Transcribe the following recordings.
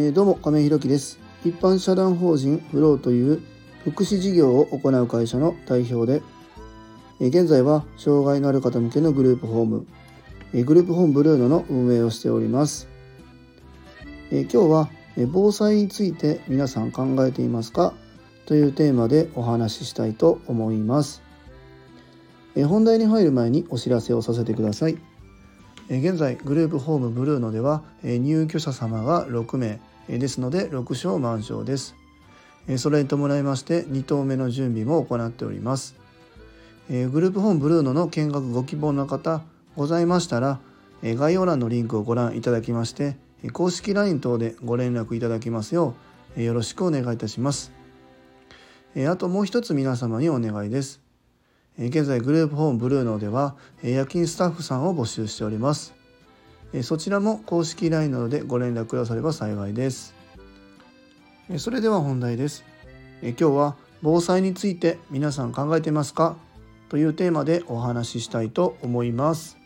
えー、どうも亀井弘樹です。一般社団法人フローという福祉事業を行う会社の代表で、えー、現在は障害のある方向けのグループホーム、えー、グループホームブルーノの運営をしております、え今日は、え防災について皆さん考えていますか？というテーマでお話ししたいと思います、え本題に入る前にお知らせをさせてください。現在グループホームブルーノでは入居者様が6名。ですので6床満床です。それに伴いまして2棟目の準備も行っております。グループホームブルーノの見学ご希望の方ございましたら概要欄のリンクをご覧いただきまして公式 LINE 等でご連絡いただきますようよろしくお願いいたします。あともう一つ皆様にお願いです。現在グループホームブルーノでは夜勤スタッフさんを募集しております。そちらも公式 LINE などでご連絡くだされば幸いです。それでは本題です。今日は防災について皆さん考えてますか？というテーマでお話ししたいと思います。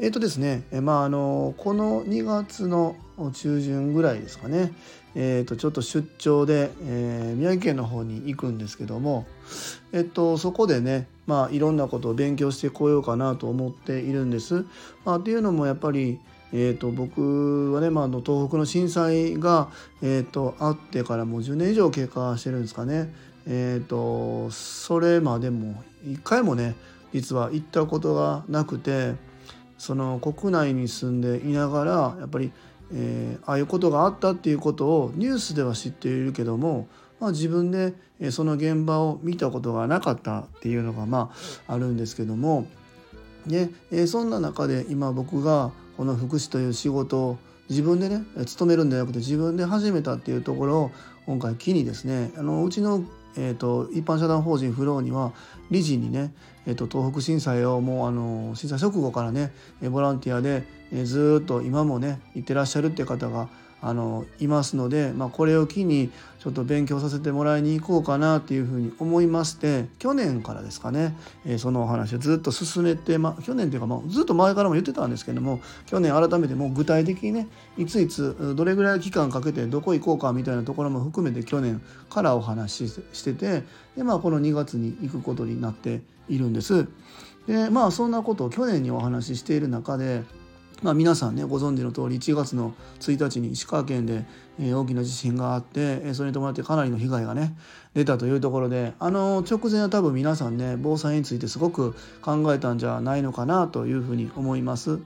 えっ、ー、とですね、まああのこの2月の中旬ぐらいですかね、えー、とちょっと出張で、えー、宮城県の方に行くんですけども、えっと、そこでね、まあ、いろんなことを勉強してこようかなと思っているんです。まあ、っていうのもやっぱり、えー、と僕はね、まあ、の東北の震災が、えー、とあってからもう10年以上経過してるんですかね。えー、とそれまでも一回もね実は行ったことがなくてその国内に住んでいながらやっぱりえー、ああいうことがあったっていうことをニュースでは知っているけども、まあ、自分でその現場を見たことがなかったっていうのがまああるんですけども、ねえー、そんな中で今僕がこの福祉という仕事を自分でね勤めるんじゃなくて自分で始めたっていうところを今回機にですねあのうちのえーと、一般社団法人フローには理事にね、えーと、東北震災をもうあの震災直後からねボランティアで、えー、ずっと今もね行ってらっしゃるっていう方があのいますので、まあ、これを機にょっと勉強させてもらいに行こうかなっていうふうに思いまして去年からですかね、えー、そのお話をずっと進めて、ま、去年というか、まあ、ずっと前からも言ってたんですけども去年改めてもう具体的にねいついつどれぐらい期間かけてどこ行こうかみたいなところも含めて去年からお話ししててで、まあ、この2月に行くことになっているんです。でまあそんなことを去年にお話ししている中でまあ、皆さんねご存知の通り1月の1日に石川県でえ大きな地震があってえそれに伴ってかなりの被害がね出たというところであの直前は多分皆さんね防災についてすごく考えたんじゃないのかなというふうに思います。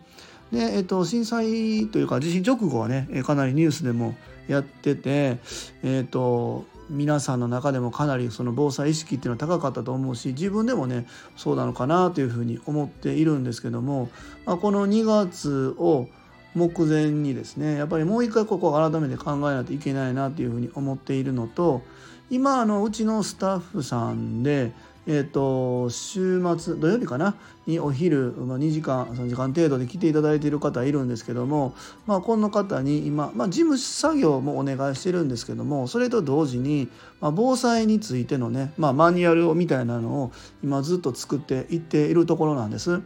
で、えっと、震災というか地震直後はねかなりニュースでもやってて、えっと、皆さんの中でもかなりその防災意識っていうのは高かったと思うし自分でもねそうなのかなというふうに思っているんですけども、まあ、この2月を目前にですねやっぱりもう一回ここを改めて考えないといけないなというふうに思っているのと今あのうちのスタッフさんでえーと、週末土曜日かな？にお昼、まあ、2時間3時間程度で来ていただいている方いるんですけども、まあ、この方に今、まあ、事務作業もお願いしてるんですけどもそれと同時に、まあ、防災についてのね、まあ、マニュアルみたいなのを今ずっと作っていっているところなんです。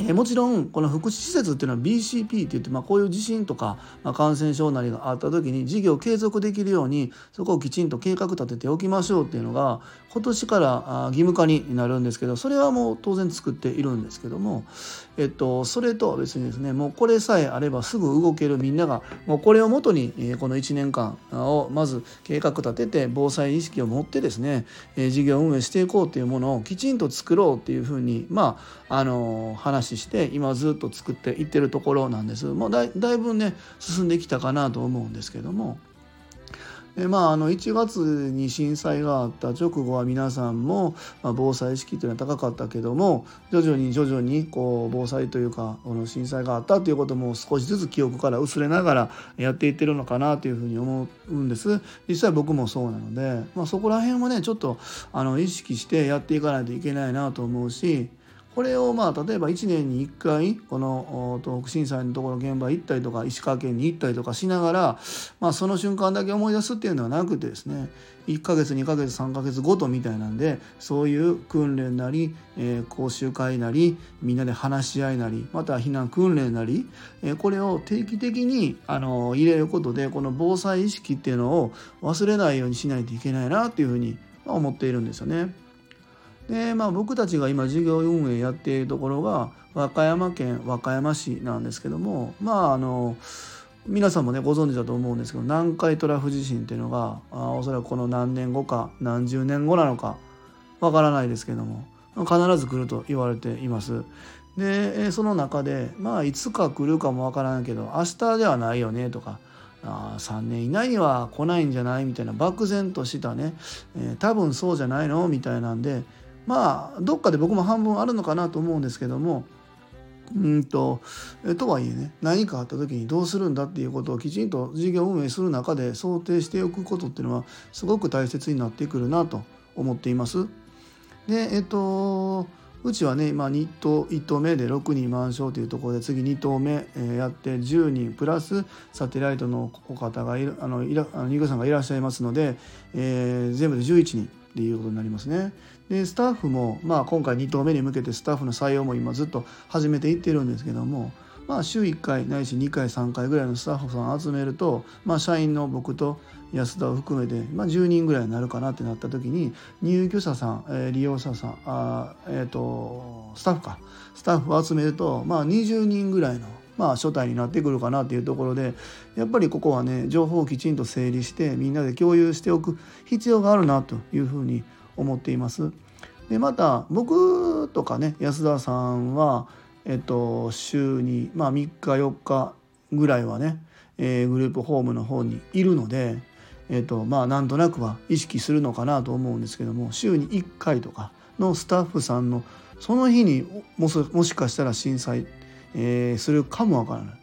えもちろんこの福祉施設っていうのは BCP って言って、まあ、こういう地震とか、まあ、感染症なりがあった時に事業を継続できるようにそこをきちんと計画立てておきましょうっていうのが今年から義務化になるんですけどそれはもう当然作っているんですけども、えっと、それとは別にですねもうこれさえあればすぐ動けるみんながもうこれをもとにこの1年間をまず計画立てて防災意識を持ってですね事業運営していこうっていうものをきちんと作ろうっていうふうにまああの話話して今ずっと作っていってるところなんですもうだいぶね進んできたかなと思うんですけども。でまあ、あの1月に震災があった直後は皆さんも、まあ、防災意識というのは高かったけども徐々に徐々にこう防災というかこの震災があったということも少しずつ記憶から薄れながらやっていってるのかなというふうに思うんです実際僕もそうなので、まあ、そこら辺はねちょっとあの意識してやっていかないといけないなと思うしこれをまあ例えば1年に1回この東北震災のところ現場行ったりとか石川県に行ったりとかしながら、まあ、その瞬間だけ思い出すっていうのはなくてですね1ヶ月2ヶ月3ヶ月ごとみたいなんでそういう訓練なり、え、講習会なりみんなで話し合いなりまた避難訓練なり、え、これを定期的にあの入れることでこの防災意識っていうのを忘れないようにしないといけないなっていうふうに思っているんですよね。でまあ僕たちが今事業運営やっているところが和歌山県和歌山市なんですけどもまああの皆さんもねご存知だと思うんですけど南海トラフ地震っていうのがあおそらくこの何年後か何十年後なのかわからないですけども必ず来ると言われています。でその中でまあいつか来るかもわからんけど明日ではないよねとかあ3年以内には来ないんじゃないみたいな漠然としたね、えー、多分そうじゃないのみたいなんでまあどっかで僕も半分あるのかなと思うんですけどもうんととはいえね何かあった時にどうするんだっていうことをきちんと事業運営する中で想定しておくことっていうのはすごく大切になってくるなと思っています。でえっとうちはね今2棟1棟目で6人満床というところで次2棟目、えやって10人プラスサテライトのお方がいるあのいらあのニグさんがいらっしゃいますので、えー、全部で11人っていうことになりますね。でスタッフも、まあ、今回2棟目に向けてスタッフの採用も今ずっと始めていってるんですけども、まあ、週1回ないし2回3回ぐらいのスタッフさん集めると、まあ、社員の僕と安田を含めて、まあ、10人ぐらいになるかなってなった時に入居者さん、えー、利用者さんあ、えーと、スタッフかスタッフを集めると、まあ、20人ぐらいのまあ、初対になってくるかなっていうところでやっぱりここはね情報をきちんと整理してみんなで共有しておく必要があるなというふうに思っています。でまた僕とかね安田さんは、えっと、週に、まあ、3日4日ぐらいはね、えー、グループホームの方にいるので、えっと、まあなんとなくは意識するのかなと思うんですけども週に1回とかのスタッフさんのその日にももしかしたら震災、えー、するかもわからない。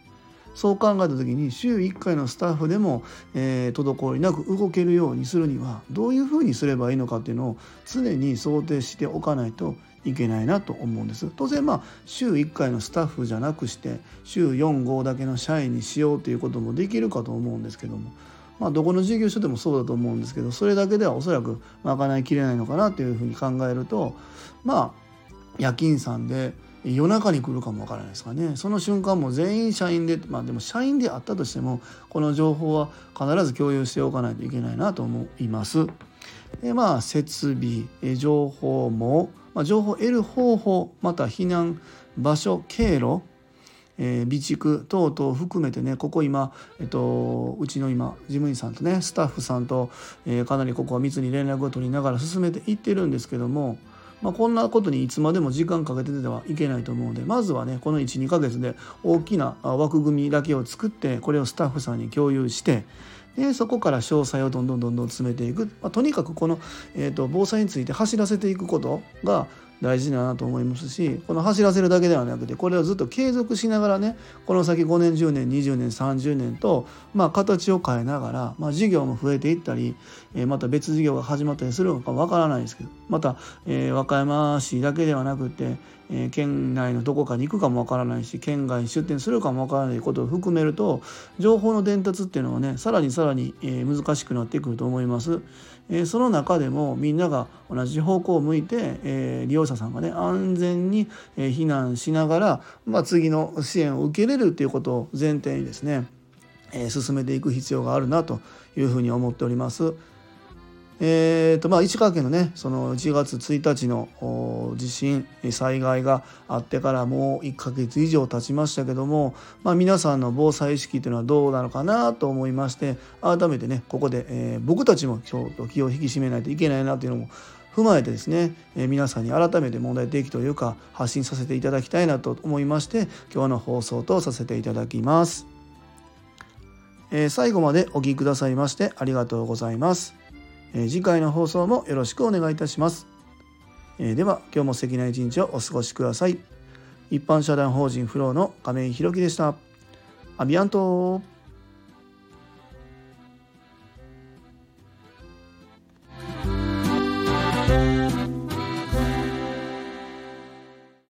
そう考えた時に週1回のスタッフでも、えー、滞りなく動けるようにするにはどういうふうにすればいいのかっていうのを常に想定しておかないといけないなと思うんです当然まあ週1回のスタッフじゃなくして週45だけの社員にしようということもできるかと思うんですけどもまあどこの事業所でもそうだと思うんですけどそれだけではおそらく賄いきれないのかなというふうに考えるとまあ夜勤さんで夜中に来るかもわからないですかねその瞬間も全員社員でまあでも社員であったとしてもこの情報は必ず共有しておかないといけないなと思います。でまあ設備情報も、まあ、情報を得る方法また避難場所経路えー、備蓄等々含めてねここ今、えっと、うちの今事務員さんとねスタッフさんと、えー、かなりここは密に連絡を取りながら進めていってるんですけどもまあ、こんなことにいつまでも時間かけててはいけないと思うのでまずはねこの12ヶ月で大きな枠組みだけを作ってこれをスタッフさんに共有してでそこから詳細をどんどんどんどん詰めていく、まあ、とにかくこの、えーと防災について走らせていくことが大事だなと思いますしこの走らせるだけではなくてこれをずっと継続しながらねこの先5年10年20年30年と、まあ、形を変えながら、まあ、事業も増えていったり、えまた別事業が始まったりするのかわからないですけどまた、えー、和歌山市だけではなくて、えー、県内のどこかに行くかもわからないし県外に出店するかもわからないことを含めると情報の伝達っていうのはねさらにさらに、え難しくなってくると思います。えその中でもみんなが同じ方向を向いて、え利用者さんがね安全に、え避難しながら、まあ、次の支援を受けれるということを前提にですね、え進めていく必要があるなというふうに思っております。えーとまあ、石川県のねその1月1日の地震災害があってからもう1ヶ月以上経ちましたけども、まあ、皆さんの防災意識というのはどうなのかなと思いまして改めてねここで、えー、僕たちもちょっと気を引き締めないといけないなというのも踏まえてですね、えー、皆さんに改めて問題提起というか発信させていただきたいなと思いまして今日の放送とさせていただきます。えー、最後までお聴きくださいましてありがとうございます。え次回の放送もよろしくお願いいたします。えでは今日も素敵な一日をお過ごしください。一般社団法人フローの亀井弘樹でした。アビアント